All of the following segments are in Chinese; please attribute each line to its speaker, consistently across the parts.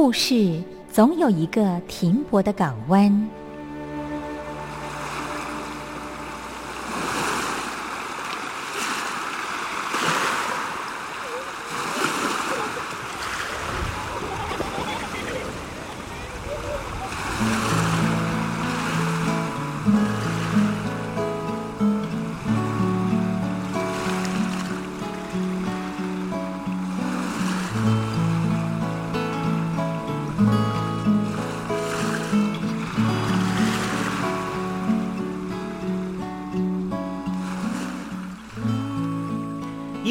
Speaker 1: 故事总有一个停泊的港湾。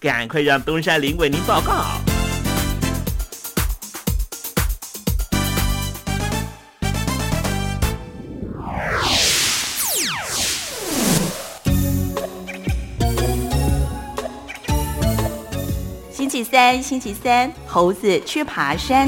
Speaker 2: 赶快让东山林为您报告。
Speaker 3: 星期三，星期三，猴子去爬山。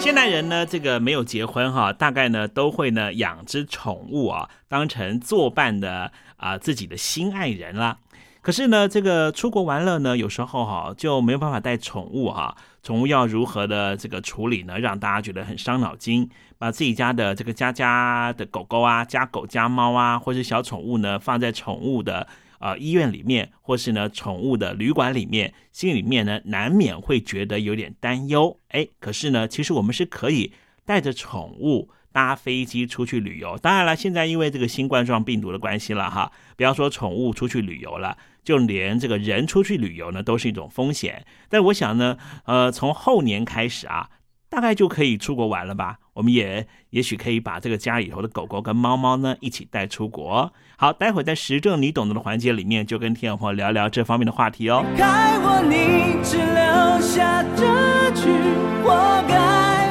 Speaker 2: 现代人呢，这个没有结婚哈，大概呢都会呢养只宠物啊，当成作伴的啊自己的心爱人啦。可是呢，这个出国玩乐呢，有时候哈就没有办法带宠物哈，宠物要如何的这个处理呢？让大家觉得很伤脑筋。把自己家的这个家家的狗狗啊，家狗家猫啊，或是小宠物呢，放在宠物的呃医院里面，或是呢宠物的旅馆里面，心里面呢难免会觉得有点担忧。哎，可是呢，其实我们是可以带着宠物。搭飞机出去旅游，当然了，现在因为这个新冠状病毒的关系了哈，不要说宠物出去旅游了，就连这个人出去旅游呢，都是一种风险。但我想呢，呃，从后年开始啊，大概就可以出国玩了吧？我们也也许可以把这个家里头的狗狗跟猫猫呢一起带出国。好，待会在时政你懂得的环节里面，就跟天友朋友聊聊这方面的话题哦。该我你只留下这句活该，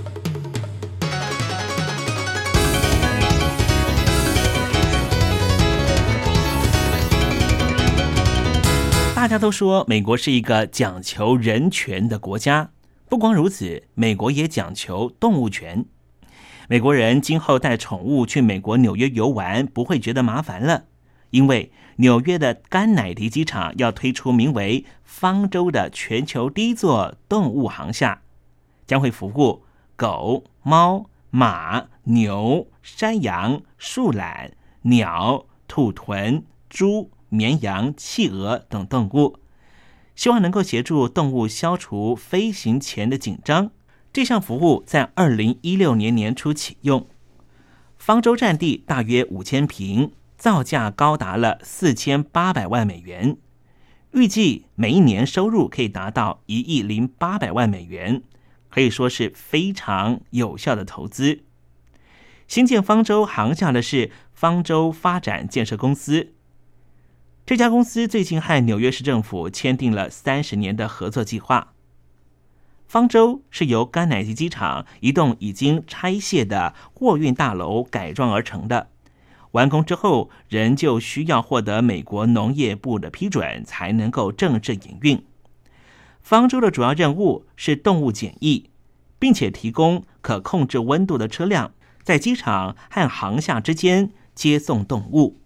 Speaker 2: 大家都说美国是一个讲求人权的国家，不光如此，美国也讲求动物权。美国人今后带宠物去美国纽约游玩，不会觉得麻烦了，因为纽约的甘乃迪机场要推出名为“方舟”的全球第一座动物航厦，将会服务狗、猫、马、牛、山羊、树懒、鸟、兔豚、猪。绵羊、企鹅等动物，希望能够协助动物消除飞行前的紧张。这项服务在二零一六年年初启用。方舟占地大约五千平，造价高达了四千八百万美元，预计每一年收入可以达到一亿零八百万美元，可以说是非常有效的投资。新建方舟航厦的是方舟发展建设公司。这家公司最近和纽约市政府签订了三十年的合作计划。方舟是由甘乃迪机场一栋已经拆卸的货运大楼改装而成的，完工之后仍旧需要获得美国农业部的批准才能够正式营运。方舟的主要任务是动物检疫，并且提供可控制温度的车辆在机场和航厦之间接送动物。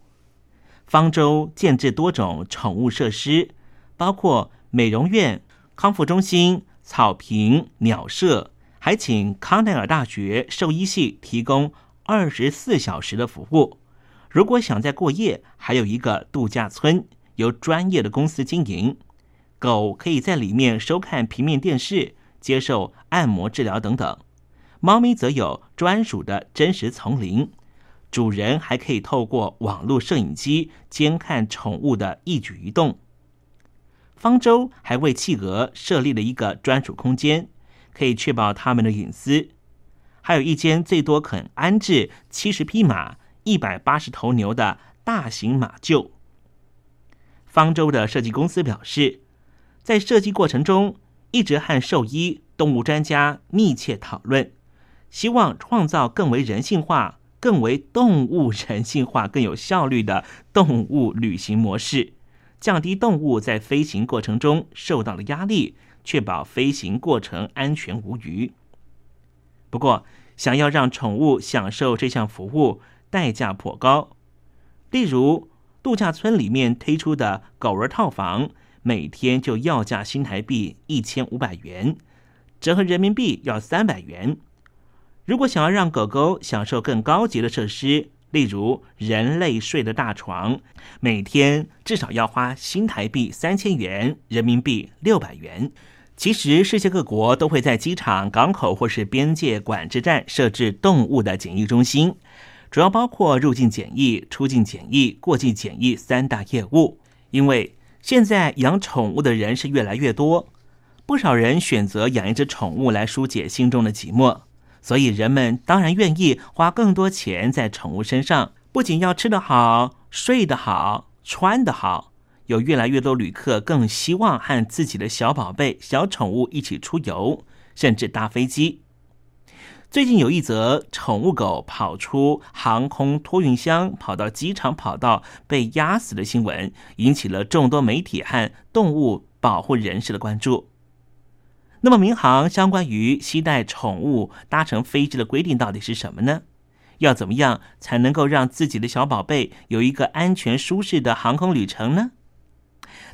Speaker 2: 方舟建置多种宠物设施，包括美容院、康复中心、草坪、鸟舍，还请康奈尔大学兽医系提供二十四小时的服务。如果想在过夜，还有一个度假村，由专业的公司经营。狗可以在里面收看平面电视、接受按摩治疗等等。猫咪则有专属的真实丛林。主人还可以透过网络摄影机监看宠物的一举一动。方舟还为企鹅设立了一个专属空间，可以确保它们的隐私。还有一间最多肯安置七十匹马、一百八十头牛的大型马厩。方舟的设计公司表示，在设计过程中一直和兽医、动物专家密切讨论，希望创造更为人性化。更为动物人性化、更有效率的动物旅行模式，降低动物在飞行过程中受到的压力，确保飞行过程安全无虞。不过，想要让宠物享受这项服务，代价颇高。例如，度假村里面推出的狗儿套房，每天就要价新台币一千五百元，折合人民币要三百元。如果想要让狗狗享受更高级的设施，例如人类睡的大床，每天至少要花新台币三千元，人民币六百元。其实，世界各国都会在机场、港口或是边界管制站设置动物的检疫中心，主要包括入境检疫、出境检疫、过境检疫三大业务。因为现在养宠物的人是越来越多，不少人选择养一只宠物来疏解心中的寂寞。所以，人们当然愿意花更多钱在宠物身上。不仅要吃得好、睡得好、穿得好，有越来越多旅客更希望和自己的小宝贝、小宠物一起出游，甚至搭飞机。最近有一则宠物狗跑出航空托运箱，跑到机场跑道被压死的新闻，引起了众多媒体和动物保护人士的关注。那么，民航相关于携带宠物搭乘飞机的规定到底是什么呢？要怎么样才能够让自己的小宝贝有一个安全舒适的航空旅程呢？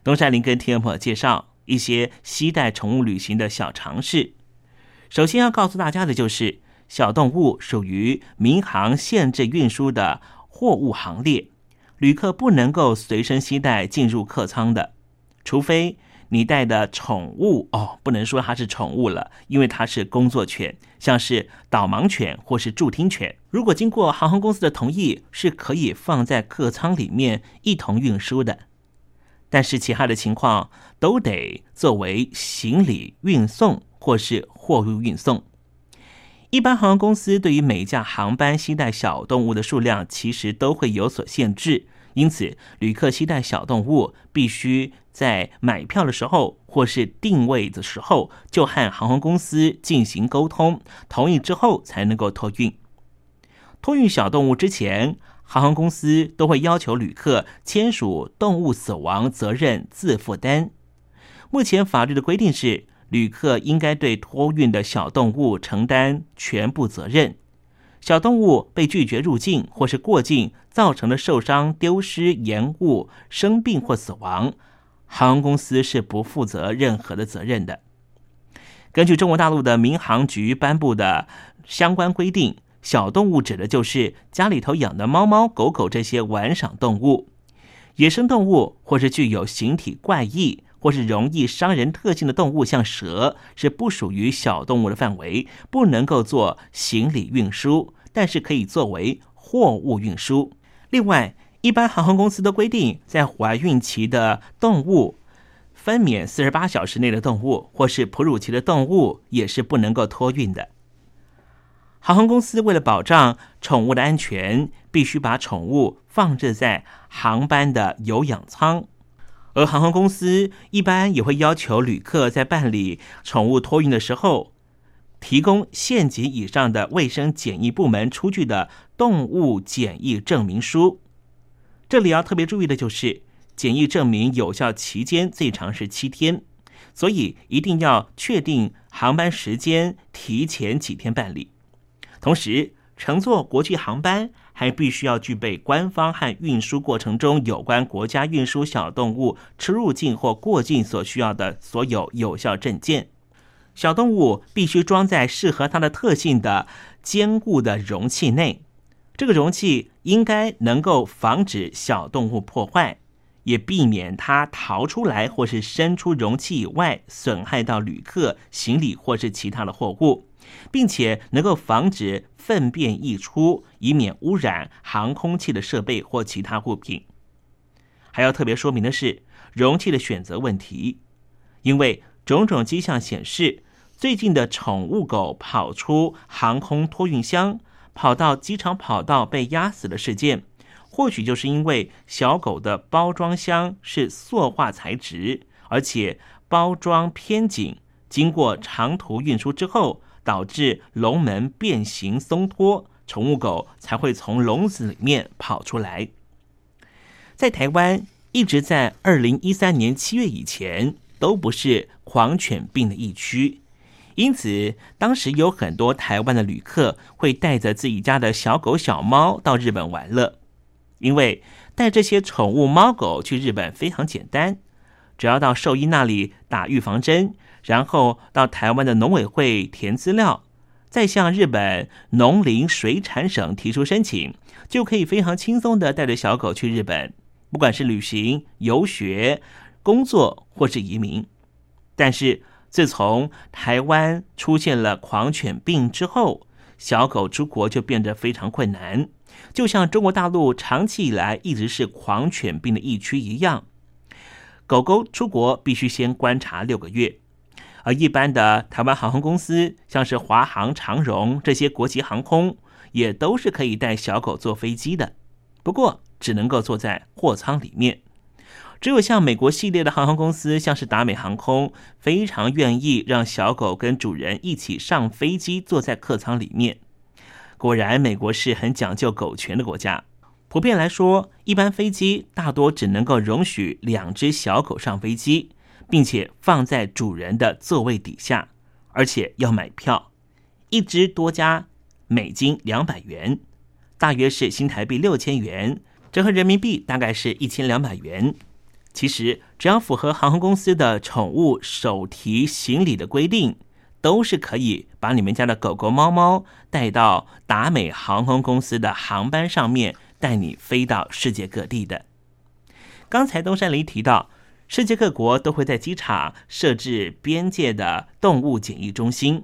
Speaker 2: 东山林跟天婆介绍一些携带宠物旅行的小常识。首先要告诉大家的就是，小动物属于民航限制运输的货物行列，旅客不能够随身携带进入客舱的，除非。你带的宠物哦，不能说它是宠物了，因为它是工作犬，像是导盲犬或是助听犬。如果经过航空公司的同意，是可以放在客舱里面一同运输的。但是其他的情况都得作为行李运送或是货物运送。一般航空公司对于每架航班携带小动物的数量，其实都会有所限制。因此，旅客携带小动物必须在买票的时候或是定位的时候就和航空公司进行沟通，同意之后才能够托运。托运小动物之前，航空公司都会要求旅客签署动物死亡责任自负单。目前法律的规定是，旅客应该对托运的小动物承担全部责任。小动物被拒绝入境或是过境造成的受伤、丢失、延误、生病或死亡，航空公司是不负责任何的责任的。根据中国大陆的民航局颁布的相关规定，小动物指的就是家里头养的猫猫狗狗这些玩赏动物。野生动物或是具有形体怪异或是容易伤人特性的动物，像蛇，是不属于小动物的范围，不能够做行李运输，但是可以作为货物运输。另外，一般航空公司都规定，在怀孕期的动物、分娩四十八小时内的动物或是哺乳期的动物，也是不能够托运的。航空公司为了保障宠物的安全，必须把宠物放置在航班的有氧舱。而航空公司一般也会要求旅客在办理宠物托运的时候，提供县级以上的卫生检疫部门出具的动物检疫证明书。这里要特别注意的就是，检疫证明有效期间最长是七天，所以一定要确定航班时间，提前几天办理。同时，乘坐国际航班还必须要具备官方和运输过程中有关国家运输小动物出入境或过境所需要的所有有效证件。小动物必须装在适合它的特性的坚固的容器内，这个容器应该能够防止小动物破坏，也避免它逃出来或是伸出容器以外，损害到旅客、行李或是其他的货物。并且能够防止粪便溢出，以免污染航空器的设备或其他物品。还要特别说明的是，容器的选择问题，因为种种迹象显示，最近的宠物狗跑出航空托运箱，跑到机场跑道被压死的事件，或许就是因为小狗的包装箱是塑化材质，而且包装偏紧，经过长途运输之后。导致笼门变形松脱，宠物狗才会从笼子里面跑出来。在台湾，一直在二零一三年七月以前都不是狂犬病的疫区，因此当时有很多台湾的旅客会带着自己家的小狗小猫到日本玩乐，因为带这些宠物猫狗去日本非常简单，只要到兽医那里打预防针。然后到台湾的农委会填资料，再向日本农林水产省提出申请，就可以非常轻松的带着小狗去日本，不管是旅行、游学、工作或是移民。但是自从台湾出现了狂犬病之后，小狗出国就变得非常困难，就像中国大陆长期以来一直是狂犬病的疫区一样，狗狗出国必须先观察六个月。而一般的台湾航空公司，像是华航、长荣这些国际航空，也都是可以带小狗坐飞机的，不过只能够坐在货舱里面。只有像美国系列的航空公司，像是达美航空，非常愿意让小狗跟主人一起上飞机，坐在客舱里面。果然，美国是很讲究狗权的国家。普遍来说，一般飞机大多只能够容许两只小狗上飞机。并且放在主人的座位底下，而且要买票，一只多加美金两百元，大约是新台币六千元，折合人民币大概是一千两百元。其实只要符合航空公司的宠物手提行李的规定，都是可以把你们家的狗狗、猫猫带到达美航空公司的航班上面，带你飞到世界各地的。刚才东山林提到。世界各国都会在机场设置边界的动物检疫中心。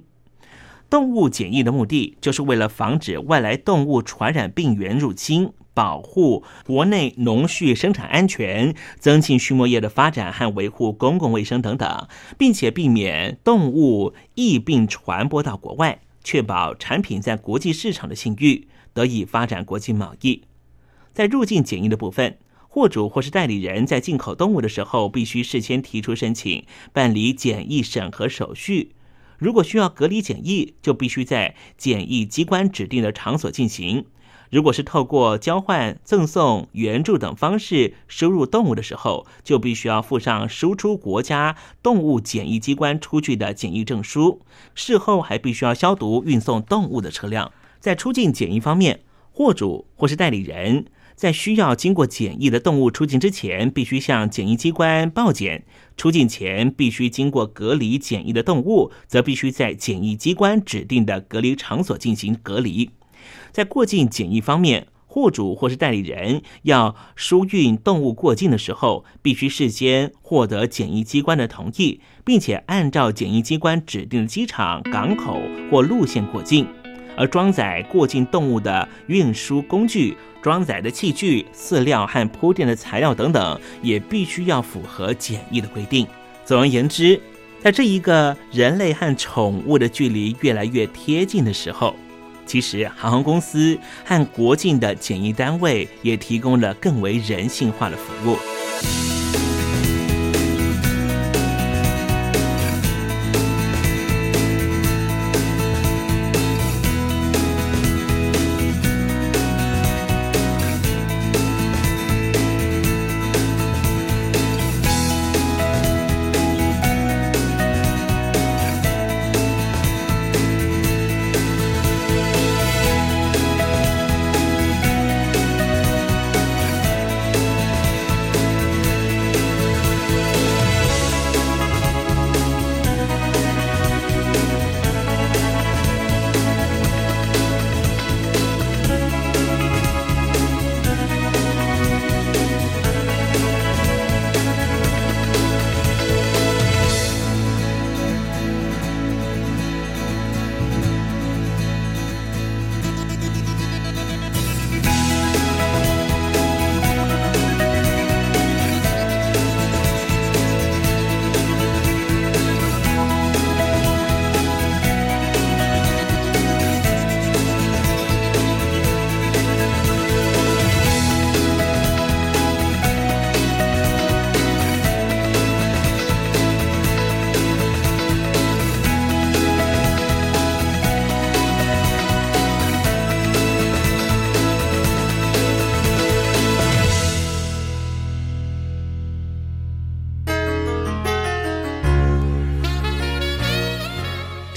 Speaker 2: 动物检疫的目的，就是为了防止外来动物传染病源入侵，保护国内农畜生产安全，增进畜牧业的发展和维护公共卫生等等，并且避免动物疫病传播到国外，确保产品在国际市场的信誉，得以发展国际贸易。在入境检疫的部分。货主或是代理人在进口动物的时候，必须事先提出申请，办理检疫审核手续。如果需要隔离检疫，就必须在检疫机关指定的场所进行。如果是透过交换、赠送、援助等方式输入动物的时候，就必须要附上输出国家动物检疫机关出具的检疫证书。事后还必须要消毒运送动物的车辆。在出境检疫方面，货主或是代理人在需要经过检疫的动物出境之前，必须向检疫机关报检；出境前必须经过隔离检疫的动物，则必须在检疫机关指定的隔离场所进行隔离。在过境检疫方面，户主或是代理人要输运动物过境的时候，必须事先获得检疫机关的同意，并且按照检疫机关指定的机场、港口或路线过境。而装载过境动物的运输工具、装载的器具、饲料和铺垫的材料等等，也必须要符合检疫的规定。总而言之，在这一个人类和宠物的距离越来越贴近的时候。其实，航空公司和国境的检疫单位也提供了更为人性化的服务。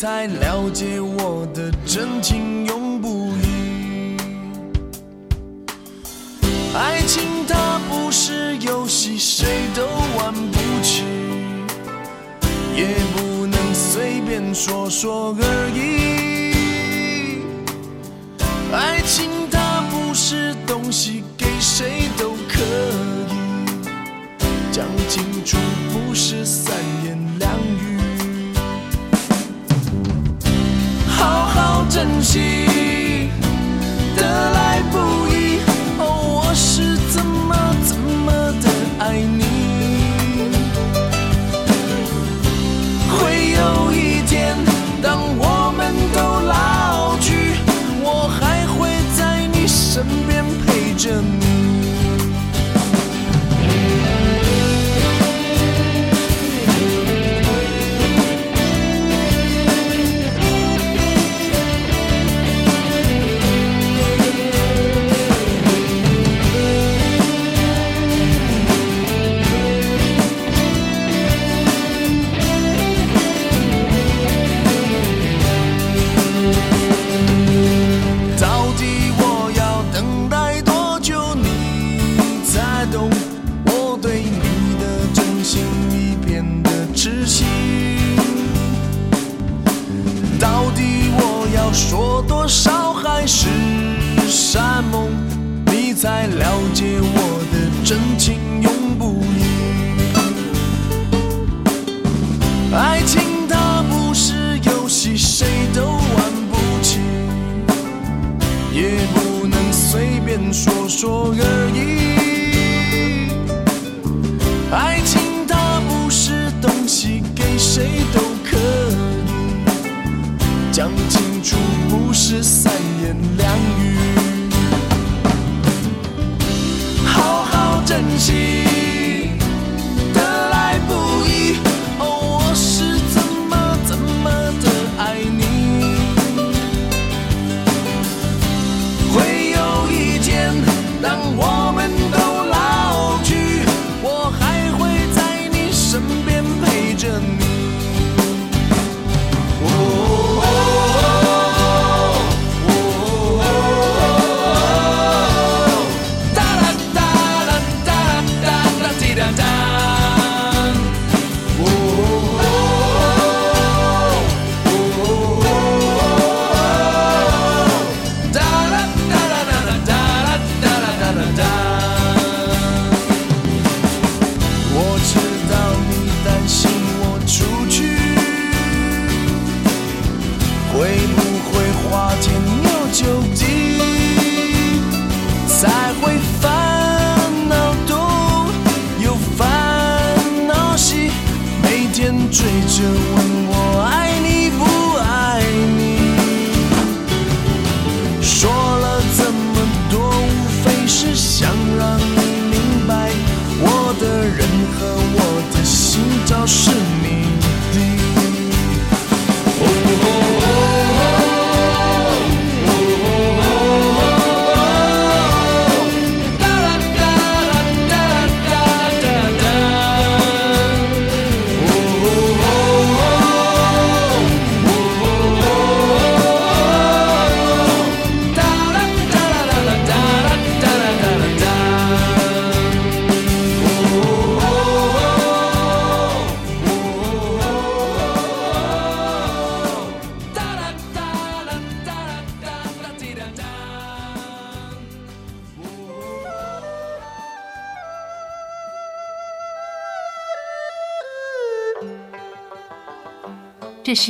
Speaker 4: 才了解我的真情永不渝。爱情它不是游戏，谁都玩不起，也不能随便说说而已。爱情它不是东西，给谁都可以。讲清楚，不是 the moon. 才了解我。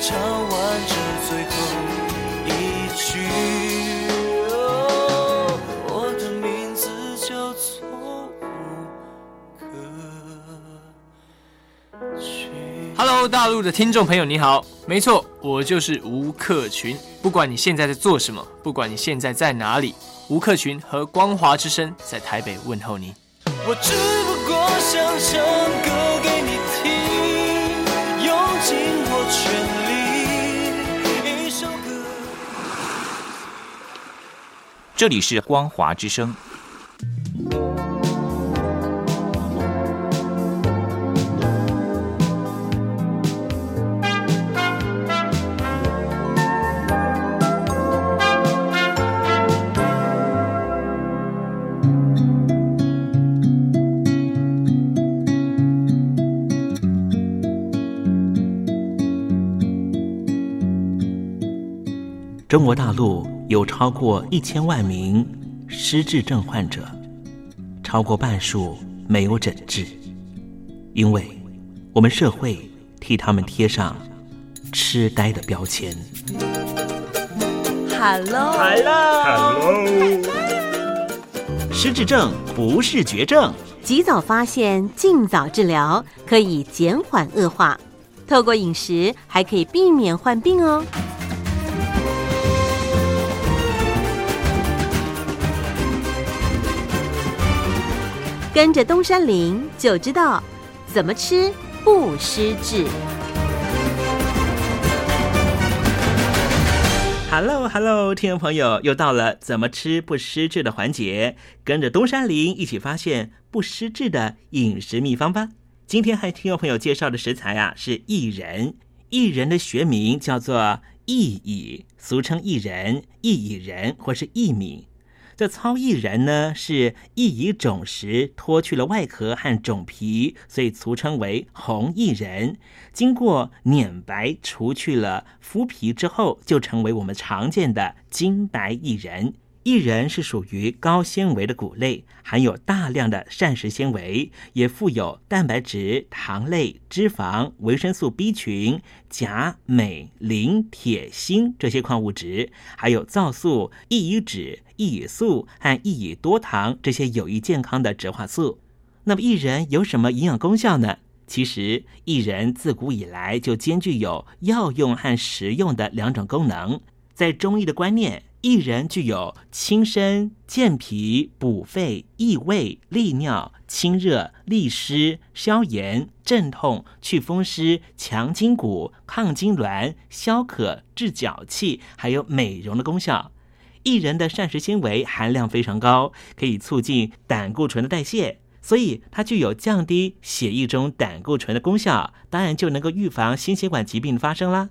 Speaker 4: 唱完这最后一句。
Speaker 5: Hello，大陆的听众朋友，你好。没错，我就是吴克群。不管你现在在做什么，不管你现在在哪里，吴克群和光华之声在台北问候你。
Speaker 6: 我只不过想象。
Speaker 7: 这里是光华之声。
Speaker 2: 中国大陆有超过一千万名失智症患者，超过半数没有诊治，因为我们社会替他们贴上痴呆的标签。
Speaker 3: Hello，Hello，
Speaker 2: 失智症不是绝症，
Speaker 8: 及早发现，尽早治疗，可以减缓恶化。透过饮食，还可以避免患病哦。跟着东山林就知道怎么吃不失智。
Speaker 2: Hello Hello，听众朋友，又到了怎么吃不失智的环节，跟着东山林一起发现不失智的饮食秘方吧。今天和听众朋友介绍的食材啊是薏仁，薏仁的学名叫做薏苡，俗称薏仁、薏苡仁或是薏米。这糙薏仁呢是薏苡种时脱去了外壳和种皮，所以俗称为红薏仁。经过碾白除去了麸皮之后，就成为我们常见的金白薏仁。薏仁是属于高纤维的谷类，含有大量的膳食纤维，也富有蛋白质、糖类、脂肪、维生素 B 群、钾、镁、磷、铁、锌这些矿物质，还有皂素、异乙酯、异乙素和异乙多糖这些有益健康的植化素。那么薏仁有什么营养功效呢？其实薏仁自古以来就兼具有药用和食用的两种功能。在中医的观念，薏仁具有清身、健脾、补肺、益胃、利尿、清热、利湿、消炎、镇痛、祛风湿、强筋骨、抗痉挛、消渴、治脚气，还有美容的功效。薏仁的膳食纤维含量非常高，可以促进胆固醇的代谢，所以它具有降低血液中胆固醇的功效，当然就能够预防心血管疾病的发生啦。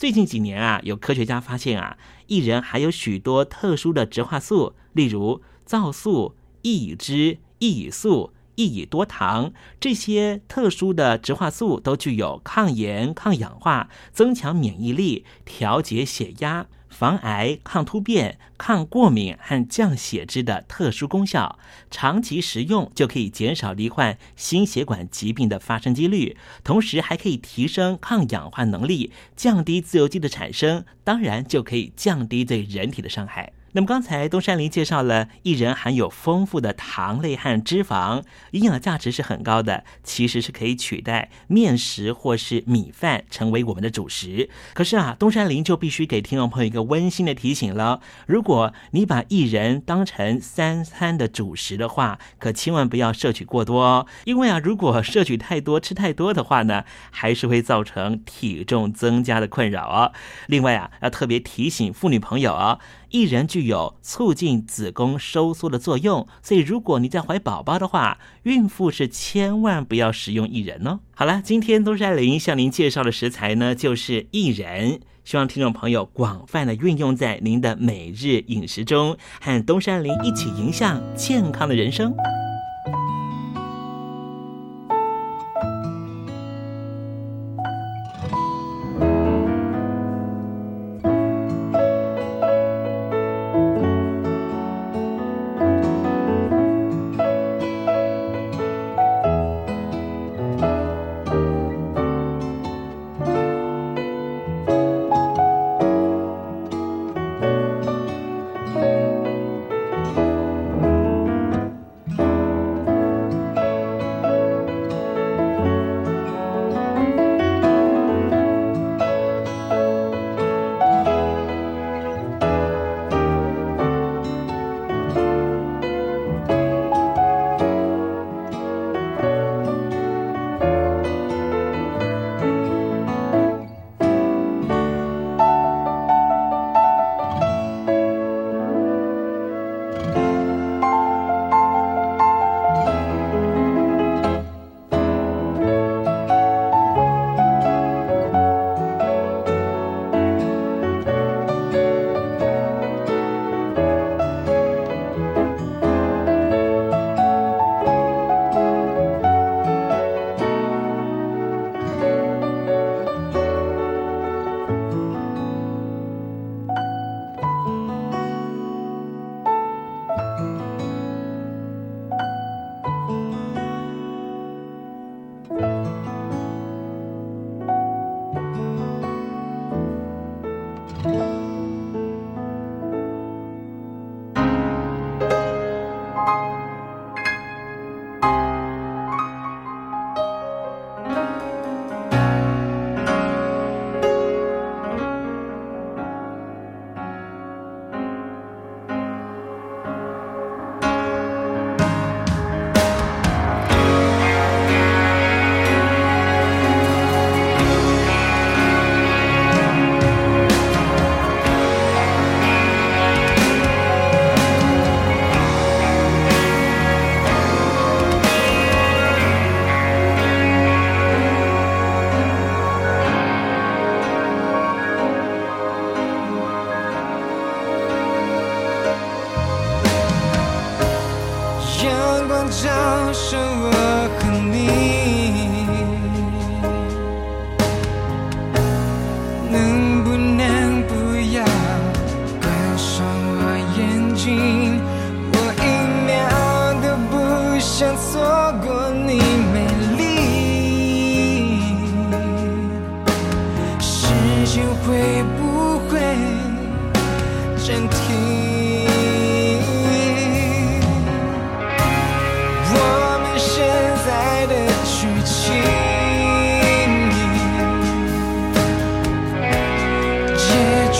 Speaker 2: 最近几年啊，有科学家发现啊，薏仁还有许多特殊的植化素，例如皂素、薏苡酯、薏苡素、薏苡多糖这些特殊的植化素都具有抗炎、抗氧化、增强免疫力、调节血压。防癌、抗突变、抗过敏和降血脂的特殊功效，长期食用就可以减少罹患心血管疾病的发生几率，同时还可以提升抗氧化能力，降低自由基的产生，当然就可以降低对人体的伤害。那么刚才东山林介绍了薏仁含有丰富的糖类和脂肪，营养价值是很高的，其实是可以取代面食或是米饭成为我们的主食。可是啊，东山林就必须给听众朋友一个温馨的提醒了：如果你把薏仁当成三餐的主食的话，可千万不要摄取过多哦，因为啊，如果摄取太多、吃太多的话呢，还是会造成体重增加的困扰哦。另外啊，要特别提醒妇女朋友哦。薏仁具有促进子宫收缩的作用，所以如果你在怀宝宝的话，孕妇是千万不要食用薏仁哦。好了，今天东山林向您介绍的食材呢，就是薏仁，希望听众朋友广泛的运用在您的每日饮食中，和东山林一起迎向健康的人生。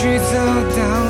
Speaker 6: 去走到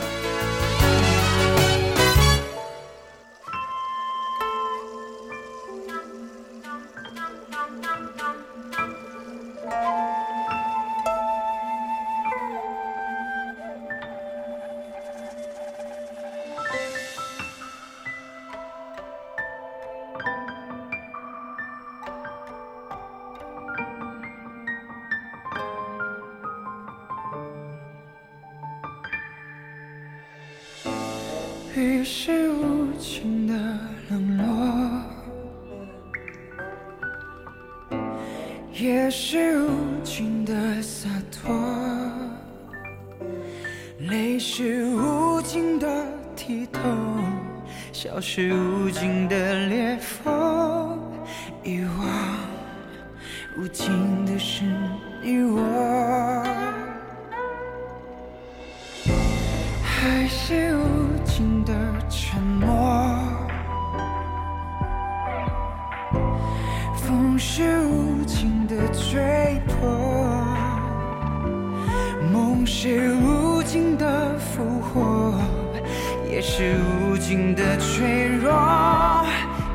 Speaker 6: 经的脆弱，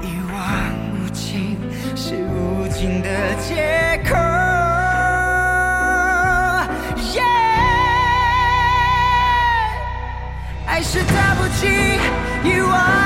Speaker 6: 一望无尽是无尽的借口。爱是打不起，遗
Speaker 2: 忘。